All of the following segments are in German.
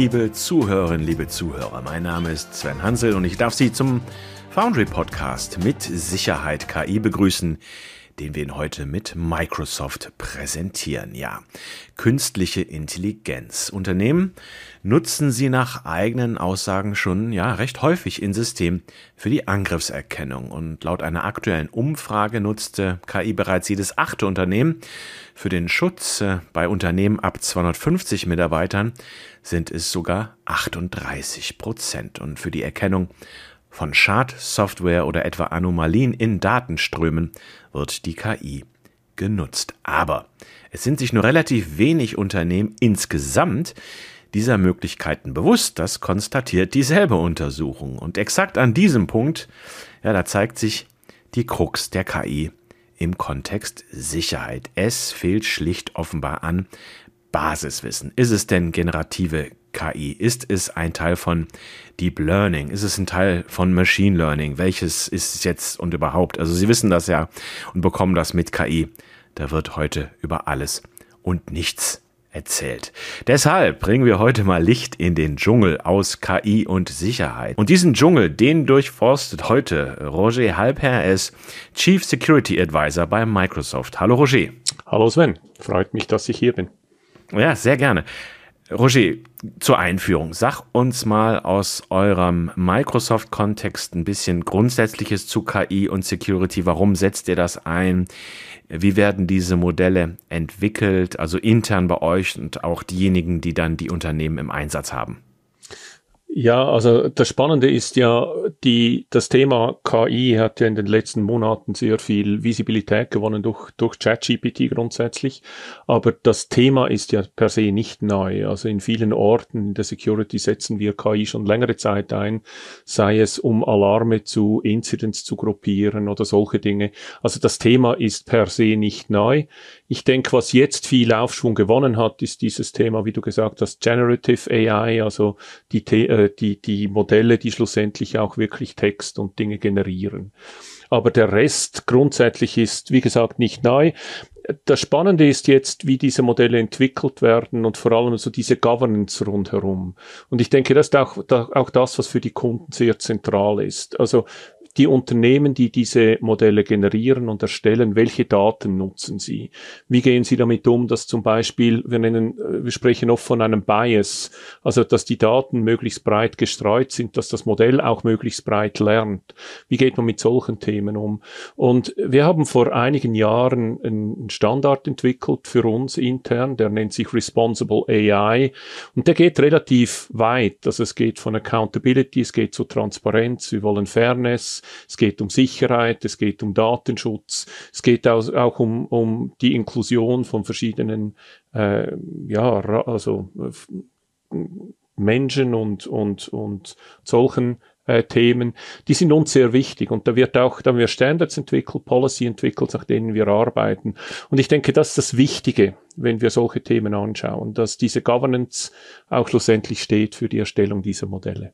liebe Zuhörerinnen, liebe Zuhörer. Mein Name ist Sven Hansel und ich darf Sie zum Foundry Podcast mit Sicherheit KI begrüßen, den wir Ihnen heute mit Microsoft präsentieren. Ja, künstliche Intelligenz. Unternehmen nutzen sie nach eigenen Aussagen schon ja recht häufig in System für die Angriffserkennung und laut einer aktuellen Umfrage nutzte KI bereits jedes achte Unternehmen für den Schutz äh, bei Unternehmen ab 250 Mitarbeitern sind es sogar 38 Prozent und für die Erkennung von Schadsoftware oder etwa Anomalien in Datenströmen wird die KI genutzt. Aber es sind sich nur relativ wenig Unternehmen insgesamt dieser Möglichkeiten bewusst. Das konstatiert dieselbe Untersuchung. Und exakt an diesem Punkt, ja, da zeigt sich die Krux der KI im Kontext Sicherheit. Es fehlt schlicht offenbar an Basiswissen. Ist es denn generative KI? Ist es ein Teil von Deep Learning? Ist es ein Teil von Machine Learning? Welches ist es jetzt und überhaupt? Also Sie wissen das ja und bekommen das mit KI. Da wird heute über alles und nichts erzählt. Deshalb bringen wir heute mal Licht in den Dschungel aus KI und Sicherheit. Und diesen Dschungel, den durchforstet heute Roger Halper, er ist Chief Security Advisor bei Microsoft. Hallo Roger. Hallo Sven, freut mich, dass ich hier bin. Ja, sehr gerne. Roger, zur Einführung, sag uns mal aus eurem Microsoft-Kontext ein bisschen Grundsätzliches zu KI und Security. Warum setzt ihr das ein? Wie werden diese Modelle entwickelt, also intern bei euch und auch diejenigen, die dann die Unternehmen im Einsatz haben? Ja, also das Spannende ist ja, die, das Thema KI hat ja in den letzten Monaten sehr viel Visibilität gewonnen durch, durch ChatGPT grundsätzlich. Aber das Thema ist ja per se nicht neu. Also in vielen Orten in der Security setzen wir KI schon längere Zeit ein, sei es um Alarme zu Incidents zu gruppieren oder solche Dinge. Also das Thema ist per se nicht neu. Ich denke, was jetzt viel Aufschwung gewonnen hat, ist dieses Thema, wie du gesagt hast, Generative AI, also die, äh, die, die Modelle, die schlussendlich auch wirklich Text und Dinge generieren. Aber der Rest grundsätzlich ist, wie gesagt, nicht neu. Das Spannende ist jetzt, wie diese Modelle entwickelt werden und vor allem so diese Governance rundherum. Und ich denke, das ist auch, auch das, was für die Kunden sehr zentral ist. Also die Unternehmen, die diese Modelle generieren und erstellen, welche Daten nutzen sie? Wie gehen sie damit um, dass zum Beispiel, wir nennen, äh, wir sprechen oft von einem Bias, also dass die Daten möglichst breit gestreut sind, dass das Modell auch möglichst breit lernt. Wie geht man mit solchen Themen um? Und wir haben vor einigen Jahren einen Standard entwickelt für uns intern, der nennt sich Responsible AI und der geht relativ weit. Also es geht von Accountability, es geht zu Transparenz, wir wollen Fairness, es geht um Sicherheit, es geht um Datenschutz, es geht auch, um, um die Inklusion von verschiedenen, äh, ja, also Menschen und, und, und solchen äh, Themen, die sind uns sehr wichtig und da wird auch, da haben wir Standards entwickelt, Policy entwickelt, nach denen wir arbeiten. Und ich denke, das ist das Wichtige, wenn wir solche Themen anschauen, dass diese Governance auch schlussendlich steht für die Erstellung dieser Modelle.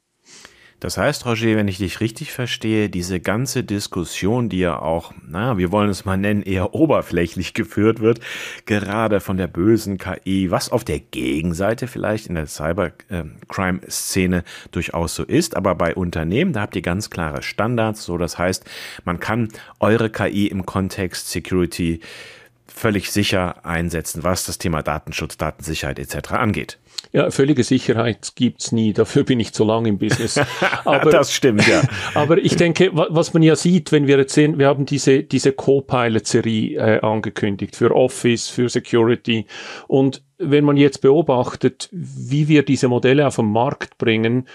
Das heißt, Roger, wenn ich dich richtig verstehe, diese ganze Diskussion, die ja auch, na, wir wollen es mal nennen, eher oberflächlich geführt wird, gerade von der bösen KI, was auf der Gegenseite vielleicht in der Cybercrime-Szene durchaus so ist, aber bei Unternehmen, da habt ihr ganz klare Standards, so das heißt, man kann eure KI im Kontext Security völlig sicher einsetzen, was das Thema Datenschutz, Datensicherheit etc. angeht. Ja, völlige Sicherheit gibt's nie. Dafür bin ich zu lang im Business. Aber, das stimmt, ja. aber ich denke, was man ja sieht, wenn wir jetzt sehen, wir haben diese, diese Co-Pilot-Serie äh, angekündigt für Office, für Security. Und wenn man jetzt beobachtet, wie wir diese Modelle auf den Markt bringen,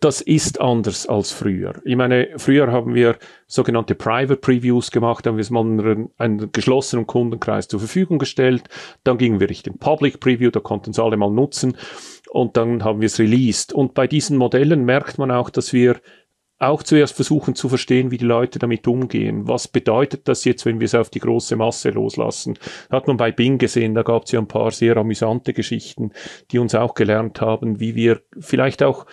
das ist anders als früher. Ich meine, früher haben wir sogenannte Private Previews gemacht, haben wir es mal einen, einen geschlossenen Kundenkreis zur Verfügung gestellt. Dann gingen wir Richtung Public Preview, da konnten es alle mal nutzen. Und dann haben wir es released. Und bei diesen Modellen merkt man auch, dass wir auch zuerst versuchen zu verstehen, wie die Leute damit umgehen. Was bedeutet das jetzt, wenn wir es auf die große Masse loslassen? Hat man bei Bing gesehen, da gab es ja ein paar sehr amüsante Geschichten, die uns auch gelernt haben, wie wir vielleicht auch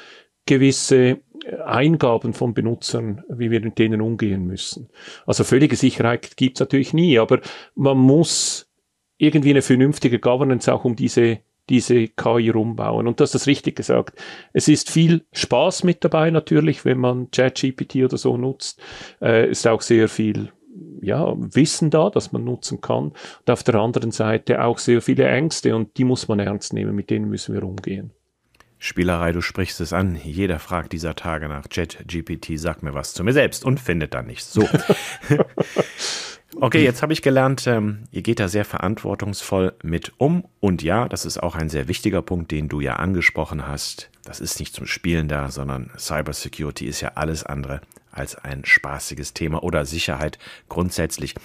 gewisse Eingaben von Benutzern, wie wir mit denen umgehen müssen. Also völlige Sicherheit gibt's natürlich nie, aber man muss irgendwie eine vernünftige Governance auch um diese diese KI rumbauen. Und das richtig gesagt. Es ist viel Spaß mit dabei natürlich, wenn man ChatGPT oder so nutzt. Äh, ist auch sehr viel ja, Wissen da, das man nutzen kann. Und auf der anderen Seite auch sehr viele Ängste und die muss man ernst nehmen, mit denen müssen wir umgehen. Spielerei, du sprichst es an. Jeder fragt dieser Tage nach ChatGPT, sag mir was zu mir selbst und findet dann nichts. So. Okay, jetzt habe ich gelernt, ähm, ihr geht da sehr verantwortungsvoll mit um. Und ja, das ist auch ein sehr wichtiger Punkt, den du ja angesprochen hast. Das ist nicht zum Spielen da, sondern Cybersecurity ist ja alles andere als ein spaßiges Thema oder Sicherheit grundsätzlich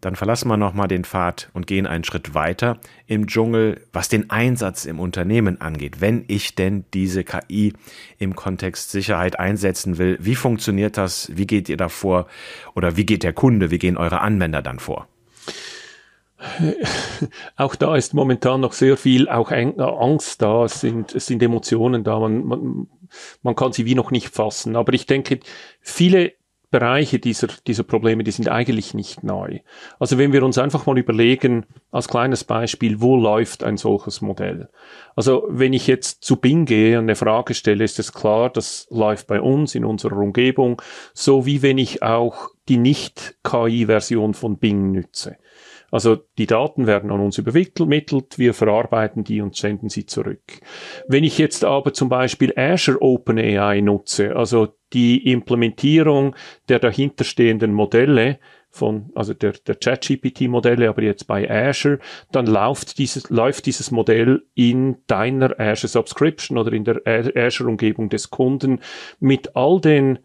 dann verlassen wir nochmal den Pfad und gehen einen Schritt weiter im Dschungel, was den Einsatz im Unternehmen angeht. Wenn ich denn diese KI im Kontext Sicherheit einsetzen will, wie funktioniert das? Wie geht ihr da vor? Oder wie geht der Kunde? Wie gehen eure Anwender dann vor? Auch da ist momentan noch sehr viel auch Angst da, es sind, es sind Emotionen da, man, man, man kann sie wie noch nicht fassen. Aber ich denke, viele Bereiche dieser, dieser Probleme, die sind eigentlich nicht neu. Also wenn wir uns einfach mal überlegen, als kleines Beispiel, wo läuft ein solches Modell? Also wenn ich jetzt zu Bing gehe und eine Frage stelle, ist es klar, das läuft bei uns in unserer Umgebung, so wie wenn ich auch die Nicht-KI-Version von Bing nütze. Also die Daten werden an uns übermittelt, wir verarbeiten die und senden sie zurück. Wenn ich jetzt aber zum Beispiel Azure OpenAI nutze, also die Implementierung der dahinterstehenden Modelle, von, also der, der ChatGPT-Modelle, aber jetzt bei Azure, dann läuft dieses, läuft dieses Modell in deiner Azure Subscription oder in der Azure-Umgebung des Kunden mit all den,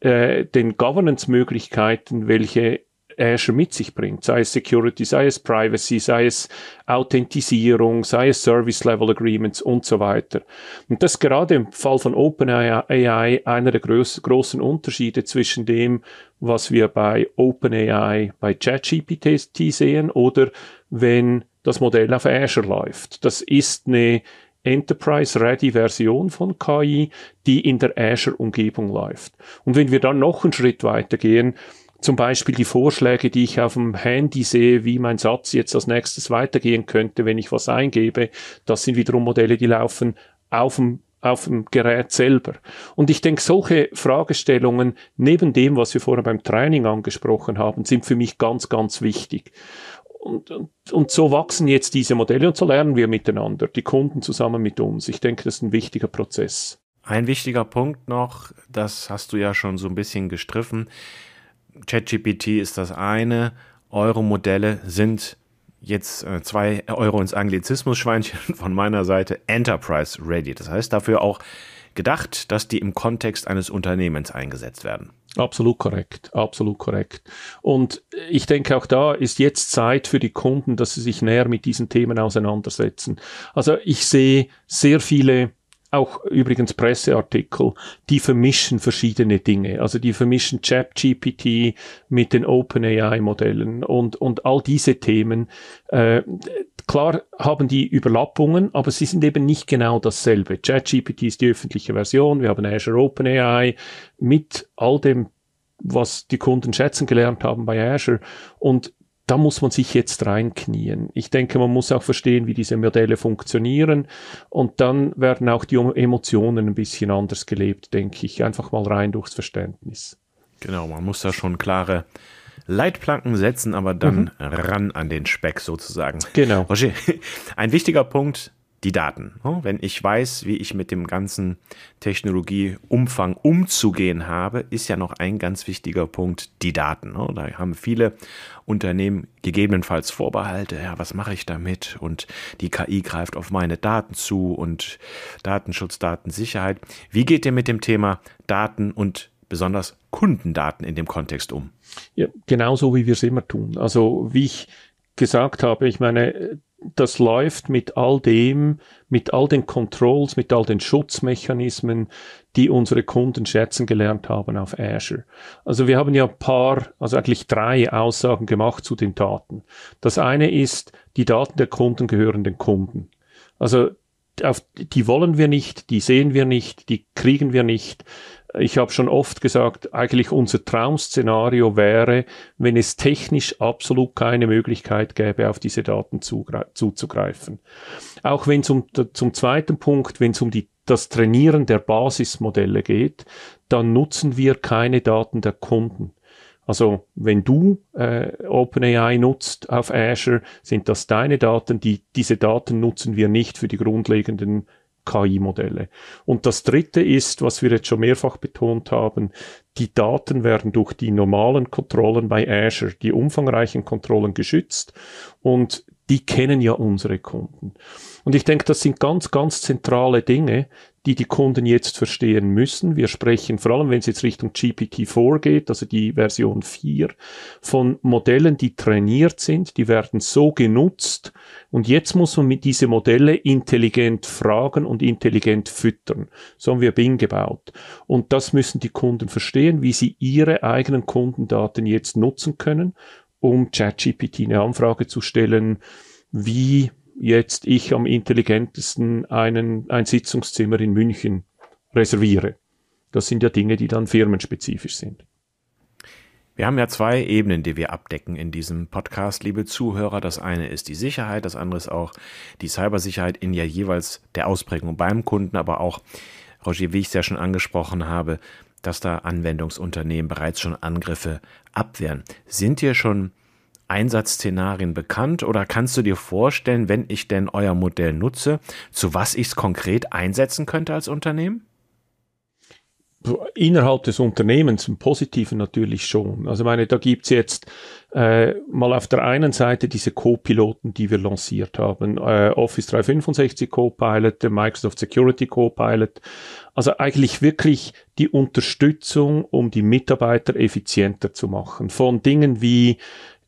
äh, den Governance-Möglichkeiten, welche Azure mit sich bringt, sei es Security, sei es Privacy, sei es Authentisierung, sei es Service Level Agreements und so weiter. Und das ist gerade im Fall von OpenAI einer der groß, großen Unterschiede zwischen dem, was wir bei OpenAI, bei ChatGPT sehen oder wenn das Modell auf Azure läuft. Das ist eine Enterprise-Ready-Version von KI, die in der Azure-Umgebung läuft. Und wenn wir dann noch einen Schritt weiter gehen, zum Beispiel die Vorschläge, die ich auf dem Handy sehe, wie mein Satz jetzt als nächstes weitergehen könnte, wenn ich was eingebe, das sind wiederum Modelle, die laufen auf dem auf dem Gerät selber. Und ich denke, solche Fragestellungen, neben dem, was wir vorher beim Training angesprochen haben, sind für mich ganz, ganz wichtig. Und, und, und so wachsen jetzt diese Modelle und so lernen wir miteinander, die Kunden zusammen mit uns. Ich denke, das ist ein wichtiger Prozess. Ein wichtiger Punkt noch, das hast du ja schon so ein bisschen gestriffen. ChatGPT ist das eine, Euro-Modelle sind jetzt äh, zwei Euro ins Anglizismus-Schweinchen von meiner Seite Enterprise Ready. Das heißt dafür auch gedacht, dass die im Kontext eines Unternehmens eingesetzt werden. Absolut korrekt, absolut korrekt. Und ich denke, auch da ist jetzt Zeit für die Kunden, dass sie sich näher mit diesen Themen auseinandersetzen. Also ich sehe sehr viele auch übrigens Presseartikel, die vermischen verschiedene Dinge. Also die vermischen ChatGPT mit den OpenAI-Modellen und, und all diese Themen. Äh, klar haben die Überlappungen, aber sie sind eben nicht genau dasselbe. ChatGPT ist die öffentliche Version, wir haben Azure OpenAI mit all dem was die Kunden schätzen gelernt haben bei Azure. Und da muss man sich jetzt reinknien. Ich denke, man muss auch verstehen, wie diese Modelle funktionieren und dann werden auch die Emotionen ein bisschen anders gelebt, denke ich. Einfach mal rein durchs Verständnis. Genau, man muss da schon klare Leitplanken setzen, aber dann mhm. ran an den Speck sozusagen. Genau. Roger, ein wichtiger Punkt, die Daten. Wenn ich weiß, wie ich mit dem ganzen Technologieumfang umzugehen habe, ist ja noch ein ganz wichtiger Punkt die Daten. Da haben viele Unternehmen gegebenenfalls Vorbehalte, ja, was mache ich damit? Und die KI greift auf meine Daten zu und Datenschutz, Datensicherheit. Wie geht ihr mit dem Thema Daten und besonders Kundendaten in dem Kontext um? Ja, genauso wie wir es immer tun. Also wie ich gesagt habe, ich meine, das läuft mit all dem, mit all den Controls, mit all den Schutzmechanismen, die unsere Kunden schätzen gelernt haben auf Azure. Also wir haben ja ein paar, also eigentlich drei Aussagen gemacht zu den Daten. Das eine ist, die Daten der Kunden gehören den Kunden. Also auf, die wollen wir nicht, die sehen wir nicht, die kriegen wir nicht. Ich habe schon oft gesagt, eigentlich unser Traum-Szenario wäre, wenn es technisch absolut keine Möglichkeit gäbe, auf diese Daten zuzugreifen. Auch wenn es um, zum zweiten Punkt, wenn es um die, das Trainieren der Basismodelle geht, dann nutzen wir keine Daten der Kunden. Also wenn du äh, OpenAI nutzt auf Azure, sind das deine Daten. Die, diese Daten nutzen wir nicht für die grundlegenden KI-Modelle. Und das Dritte ist, was wir jetzt schon mehrfach betont haben, die Daten werden durch die normalen Kontrollen bei Azure, die umfangreichen Kontrollen geschützt und die kennen ja unsere Kunden. Und ich denke, das sind ganz, ganz zentrale Dinge, die die Kunden jetzt verstehen müssen. Wir sprechen vor allem, wenn es jetzt Richtung GPT-4 geht, also die Version 4, von Modellen, die trainiert sind, die werden so genutzt und jetzt muss man mit diese Modelle intelligent fragen und intelligent füttern. So haben wir Bing gebaut. Und das müssen die Kunden verstehen, wie sie ihre eigenen Kundendaten jetzt nutzen können, um ChatGPT eine Anfrage zu stellen, wie jetzt ich am intelligentesten einen, ein Sitzungszimmer in München reserviere. Das sind ja Dinge, die dann firmenspezifisch sind. Wir haben ja zwei Ebenen, die wir abdecken in diesem Podcast, liebe Zuhörer. Das eine ist die Sicherheit, das andere ist auch die Cybersicherheit in ja jeweils der Ausprägung beim Kunden, aber auch, Roger, wie ich es ja schon angesprochen habe, dass da Anwendungsunternehmen bereits schon Angriffe abwehren. Sind dir schon Einsatzszenarien bekannt oder kannst du dir vorstellen, wenn ich denn euer Modell nutze, zu was ich es konkret einsetzen könnte als Unternehmen? Innerhalb des Unternehmens im Positiven natürlich schon. Also meine, da gibt's jetzt äh, mal auf der einen Seite diese Co-Piloten, die wir lanciert haben. Äh, Office 365 Co-Pilot, der Microsoft Security Co-Pilot. Also eigentlich wirklich die Unterstützung, um die Mitarbeiter effizienter zu machen. Von Dingen wie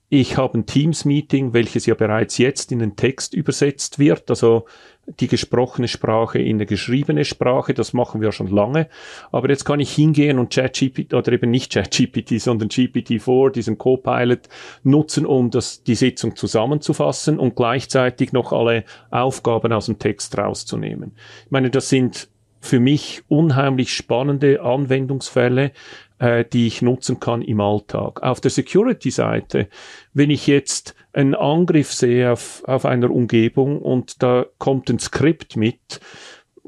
ich habe ein Teams-Meeting, welches ja bereits jetzt in den Text übersetzt wird, also die gesprochene Sprache in eine geschriebene Sprache, das machen wir schon lange. Aber jetzt kann ich hingehen und ChatGPT, oder eben nicht ChatGPT, sondern GPT-4, diesen Copilot, nutzen, um das, die Sitzung zusammenzufassen und gleichzeitig noch alle Aufgaben aus dem Text rauszunehmen. Ich meine, das sind für mich unheimlich spannende Anwendungsfälle, äh, die ich nutzen kann im Alltag. Auf der Security-Seite, wenn ich jetzt einen Angriff sehe auf, auf einer Umgebung und da kommt ein Skript mit,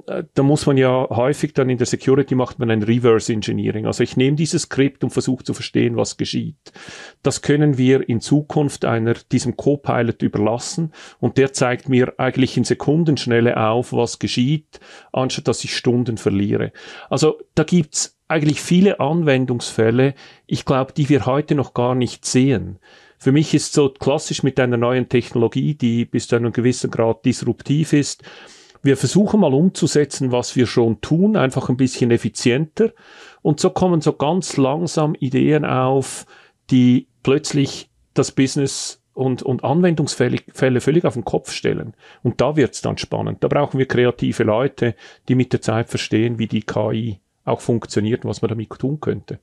äh, da muss man ja häufig dann in der Security macht man ein Reverse Engineering. Also ich nehme dieses Skript und versuche zu verstehen, was geschieht. Das können wir in Zukunft einer, diesem Co-Pilot überlassen und der zeigt mir eigentlich in Sekundenschnelle auf, was geschieht, anstatt dass ich Stunden verliere. Also da gibt's eigentlich viele Anwendungsfälle, ich glaube, die wir heute noch gar nicht sehen. Für mich ist so klassisch mit einer neuen Technologie, die bis zu einem gewissen Grad disruptiv ist, wir versuchen mal umzusetzen, was wir schon tun, einfach ein bisschen effizienter. Und so kommen so ganz langsam Ideen auf, die plötzlich das Business und, und Anwendungsfälle Fälle völlig auf den Kopf stellen. Und da wird's dann spannend. Da brauchen wir kreative Leute, die mit der Zeit verstehen, wie die KI auch funktioniert und was man damit tun könnte.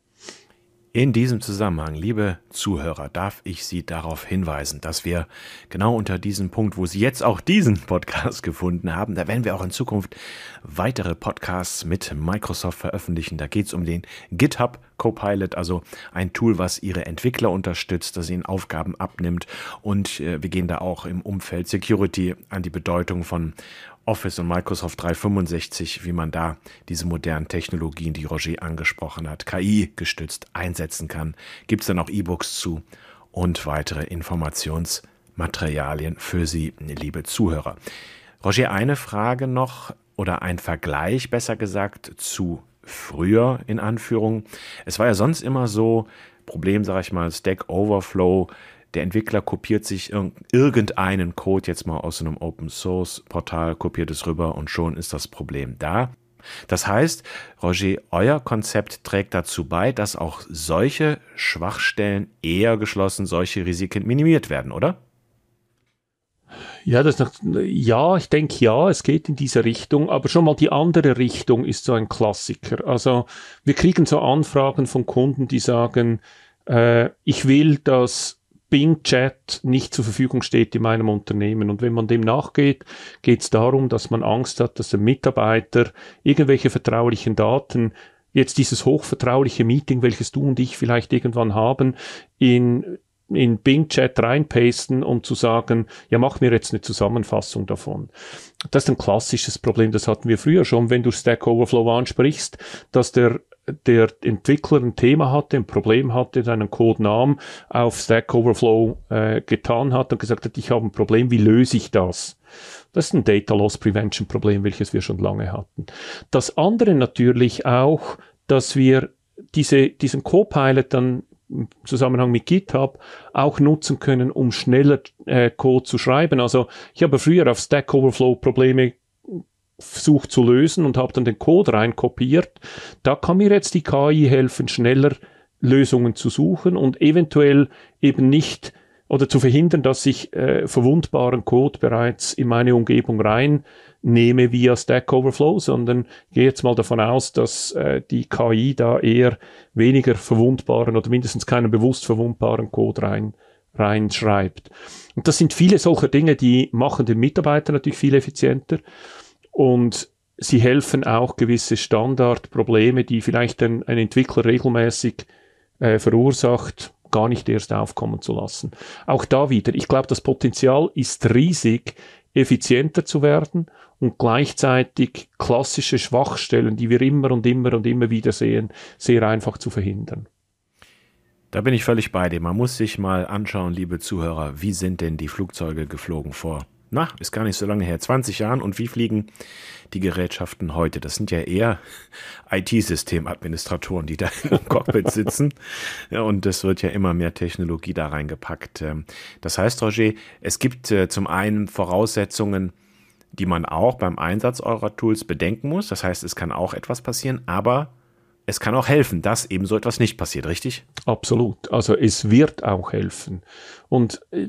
In diesem Zusammenhang, liebe Zuhörer, darf ich Sie darauf hinweisen, dass wir genau unter diesem Punkt, wo Sie jetzt auch diesen Podcast gefunden haben, da werden wir auch in Zukunft weitere Podcasts mit Microsoft veröffentlichen. Da geht es um den GitHub Copilot, also ein Tool, was Ihre Entwickler unterstützt, das Ihnen Aufgaben abnimmt. Und äh, wir gehen da auch im Umfeld Security an die Bedeutung von Office und Microsoft 365, wie man da diese modernen Technologien, die Roger angesprochen hat, KI gestützt einsetzen kann. Gibt es dann auch E-Books zu und weitere Informationsmaterialien für Sie, liebe Zuhörer. Roger, eine Frage noch oder ein Vergleich, besser gesagt, zu früher in Anführung. Es war ja sonst immer so, Problem, sage ich mal, Stack Overflow, der Entwickler kopiert sich irgendeinen Code jetzt mal aus einem Open Source Portal, kopiert es rüber und schon ist das Problem da. Das heißt, Roger, euer Konzept trägt dazu bei, dass auch solche Schwachstellen eher geschlossen, solche Risiken minimiert werden, oder? Ja, das ja, ich denke ja, es geht in diese Richtung, aber schon mal die andere Richtung ist so ein Klassiker. Also wir kriegen so Anfragen von Kunden, die sagen, äh, ich will, dass Bing Chat nicht zur Verfügung steht in meinem Unternehmen. Und wenn man dem nachgeht, geht es darum, dass man Angst hat, dass der Mitarbeiter irgendwelche vertraulichen Daten jetzt dieses hochvertrauliche Meeting, welches du und ich vielleicht irgendwann haben, in in Bing Chat reinpasten, um zu sagen, ja, mach mir jetzt eine Zusammenfassung davon. Das ist ein klassisches Problem, das hatten wir früher schon, wenn du Stack Overflow ansprichst, dass der der Entwickler ein Thema hatte, ein Problem hatte, seinen Code nahm, auf Stack Overflow äh, getan hat und gesagt hat, ich habe ein Problem, wie löse ich das? Das ist ein Data Loss Prevention Problem, welches wir schon lange hatten. Das andere natürlich auch, dass wir diese, diesen Copilot dann im Zusammenhang mit GitHub auch nutzen können, um schneller äh, Code zu schreiben. Also ich habe früher auf Stack Overflow Probleme versucht zu lösen und habe dann den Code rein kopiert. Da kann mir jetzt die KI helfen, schneller Lösungen zu suchen und eventuell eben nicht oder zu verhindern, dass ich äh, verwundbaren Code bereits in meine Umgebung reinnehme via Stack Overflow, sondern gehe jetzt mal davon aus, dass äh, die KI da eher weniger verwundbaren oder mindestens keinen bewusst verwundbaren Code rein reinschreibt. Und das sind viele solcher Dinge, die machen den Mitarbeiter natürlich viel effizienter und sie helfen auch gewisse Standardprobleme, die vielleicht ein, ein Entwickler regelmäßig äh, verursacht, gar nicht erst aufkommen zu lassen. Auch da wieder, ich glaube, das Potenzial ist riesig, effizienter zu werden und gleichzeitig klassische Schwachstellen, die wir immer und immer und immer wieder sehen, sehr einfach zu verhindern. Da bin ich völlig bei dir. Man muss sich mal anschauen, liebe Zuhörer, wie sind denn die Flugzeuge geflogen vor na, ist gar nicht so lange her, 20 Jahren. Und wie fliegen die Gerätschaften heute? Das sind ja eher IT-Systemadministratoren, die da im Cockpit sitzen. Ja, und es wird ja immer mehr Technologie da reingepackt. Ähm, das heißt, Roger, es gibt äh, zum einen Voraussetzungen, die man auch beim Einsatz eurer Tools bedenken muss. Das heißt, es kann auch etwas passieren, aber es kann auch helfen, dass eben so etwas nicht passiert, richtig? Absolut. Also es wird auch helfen. Und äh,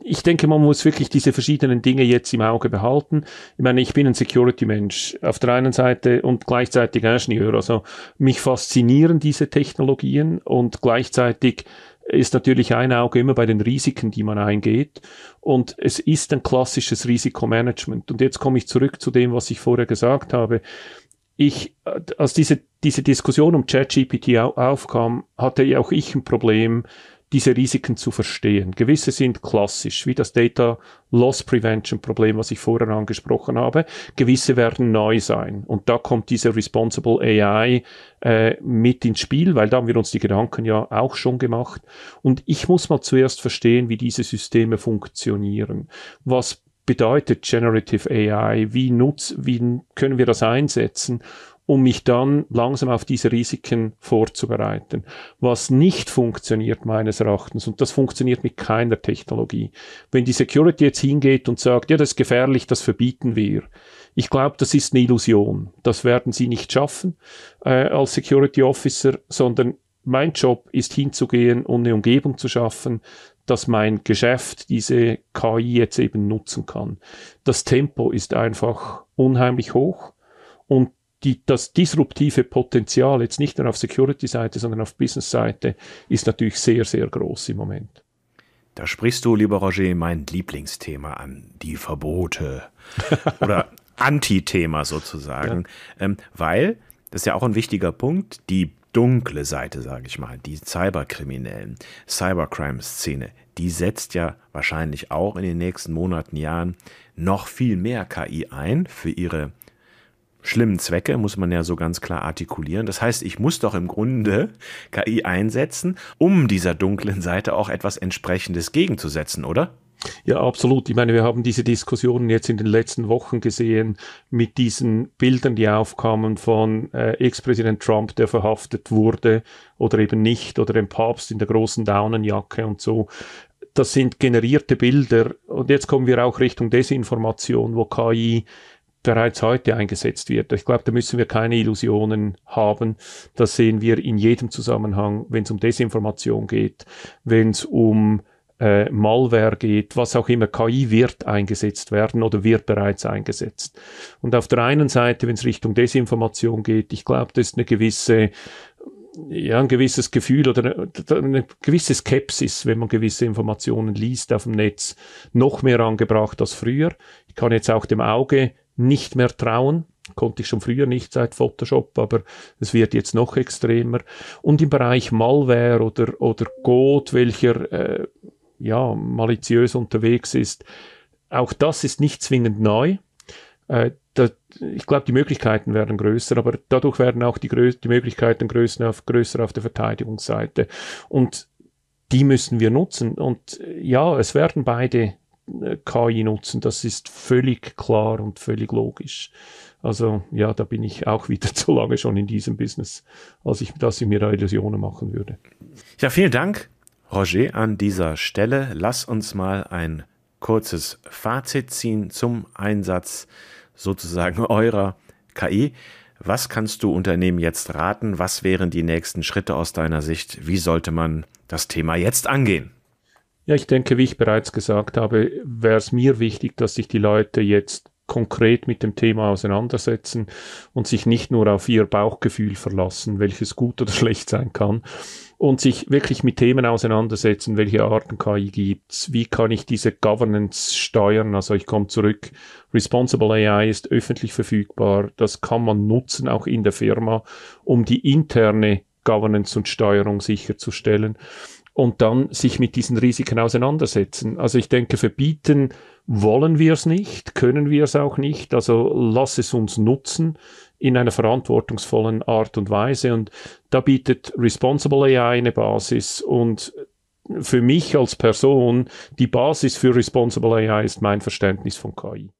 ich denke, man muss wirklich diese verschiedenen Dinge jetzt im Auge behalten. Ich meine, ich bin ein Security-Mensch auf der einen Seite und gleichzeitig Ingenieur. Also mich faszinieren diese Technologien und gleichzeitig ist natürlich ein Auge immer bei den Risiken, die man eingeht. Und es ist ein klassisches Risikomanagement. Und jetzt komme ich zurück zu dem, was ich vorher gesagt habe. Ich, als diese, diese Diskussion um ChatGPT aufkam, hatte auch ich ein Problem, diese Risiken zu verstehen. Gewisse sind klassisch, wie das Data Loss Prevention Problem, was ich vorher angesprochen habe. Gewisse werden neu sein. Und da kommt diese Responsible AI äh, mit ins Spiel, weil da haben wir uns die Gedanken ja auch schon gemacht. Und ich muss mal zuerst verstehen, wie diese Systeme funktionieren. Was bedeutet Generative AI? Wie nutz, wie können wir das einsetzen? Um mich dann langsam auf diese Risiken vorzubereiten. Was nicht funktioniert meines Erachtens, und das funktioniert mit keiner Technologie, wenn die Security jetzt hingeht und sagt, ja, das ist gefährlich, das verbieten wir. Ich glaube, das ist eine Illusion. Das werden sie nicht schaffen äh, als Security Officer, sondern mein Job ist hinzugehen und eine Umgebung zu schaffen, dass mein Geschäft diese KI jetzt eben nutzen kann. Das Tempo ist einfach unheimlich hoch und die, das disruptive Potenzial jetzt nicht nur auf Security-Seite, sondern auf Business-Seite ist natürlich sehr, sehr groß im Moment. Da sprichst du, lieber Roger, mein Lieblingsthema an, die Verbote oder Anti-Thema sozusagen, ja. ähm, weil das ist ja auch ein wichtiger Punkt, die dunkle Seite, sage ich mal, die Cyberkriminellen, Cybercrime-Szene, die setzt ja wahrscheinlich auch in den nächsten Monaten, Jahren noch viel mehr KI ein für ihre schlimmen Zwecke, muss man ja so ganz klar artikulieren. Das heißt, ich muss doch im Grunde KI einsetzen, um dieser dunklen Seite auch etwas entsprechendes gegenzusetzen, oder? Ja, absolut. Ich meine, wir haben diese Diskussionen jetzt in den letzten Wochen gesehen mit diesen Bildern, die aufkamen von äh, Ex-Präsident Trump, der verhaftet wurde oder eben nicht, oder dem Papst in der großen Daunenjacke und so. Das sind generierte Bilder. Und jetzt kommen wir auch Richtung Desinformation, wo KI bereits heute eingesetzt wird. Ich glaube, da müssen wir keine Illusionen haben. Das sehen wir in jedem Zusammenhang, wenn es um Desinformation geht, wenn es um äh, Malware geht, was auch immer, KI wird eingesetzt werden oder wird bereits eingesetzt. Und auf der einen Seite, wenn es Richtung Desinformation geht, ich glaube, das ist eine gewisse ja, ein gewisses Gefühl oder eine, gewisse Skepsis, wenn man gewisse Informationen liest auf dem Netz, noch mehr angebracht als früher. Ich kann jetzt auch dem Auge nicht mehr trauen. konnte ich schon früher nicht seit Photoshop, aber es wird jetzt noch extremer. Und im Bereich Malware oder, oder Code, welcher äh, ja, maliziös unterwegs ist, auch das ist nicht zwingend neu. Äh, da, ich glaube, die Möglichkeiten werden größer, aber dadurch werden auch die, die Möglichkeiten größer auf, größer auf der Verteidigungsseite. Und die müssen wir nutzen. Und äh, ja, es werden beide KI nutzen. Das ist völlig klar und völlig logisch. Also ja, da bin ich auch wieder zu lange schon in diesem Business, als ich, dass ich mir da Illusionen machen würde. Ja, vielen Dank, Roger, an dieser Stelle. Lass uns mal ein kurzes Fazit ziehen zum Einsatz sozusagen eurer KI. Was kannst du Unternehmen jetzt raten? Was wären die nächsten Schritte aus deiner Sicht? Wie sollte man das Thema jetzt angehen? Ja, ich denke, wie ich bereits gesagt habe, wäre es mir wichtig, dass sich die Leute jetzt konkret mit dem Thema auseinandersetzen und sich nicht nur auf ihr Bauchgefühl verlassen, welches gut oder schlecht sein kann, und sich wirklich mit Themen auseinandersetzen, welche Arten KI gibt's, wie kann ich diese Governance steuern, also ich komme zurück, Responsible AI ist öffentlich verfügbar, das kann man nutzen, auch in der Firma, um die interne Governance und Steuerung sicherzustellen und dann sich mit diesen Risiken auseinandersetzen. Also ich denke, verbieten wollen wir es nicht, können wir es auch nicht, also lass es uns nutzen in einer verantwortungsvollen Art und Weise. Und da bietet Responsible AI eine Basis und für mich als Person, die Basis für Responsible AI ist mein Verständnis von KI.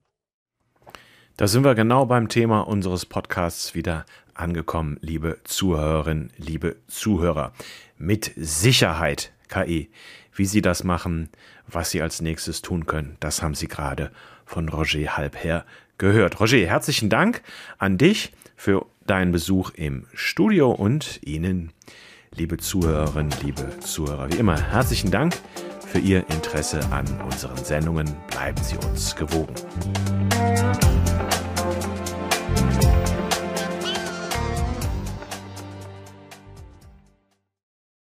Da sind wir genau beim Thema unseres Podcasts wieder angekommen, liebe Zuhörerinnen, liebe Zuhörer. Mit Sicherheit KI. Wie Sie das machen, was Sie als nächstes tun können, das haben Sie gerade von Roger Halbherr gehört. Roger, herzlichen Dank an dich für deinen Besuch im Studio und Ihnen, liebe Zuhörerinnen, liebe Zuhörer, wie immer, herzlichen Dank für Ihr Interesse an unseren Sendungen. Bleiben Sie uns gewogen.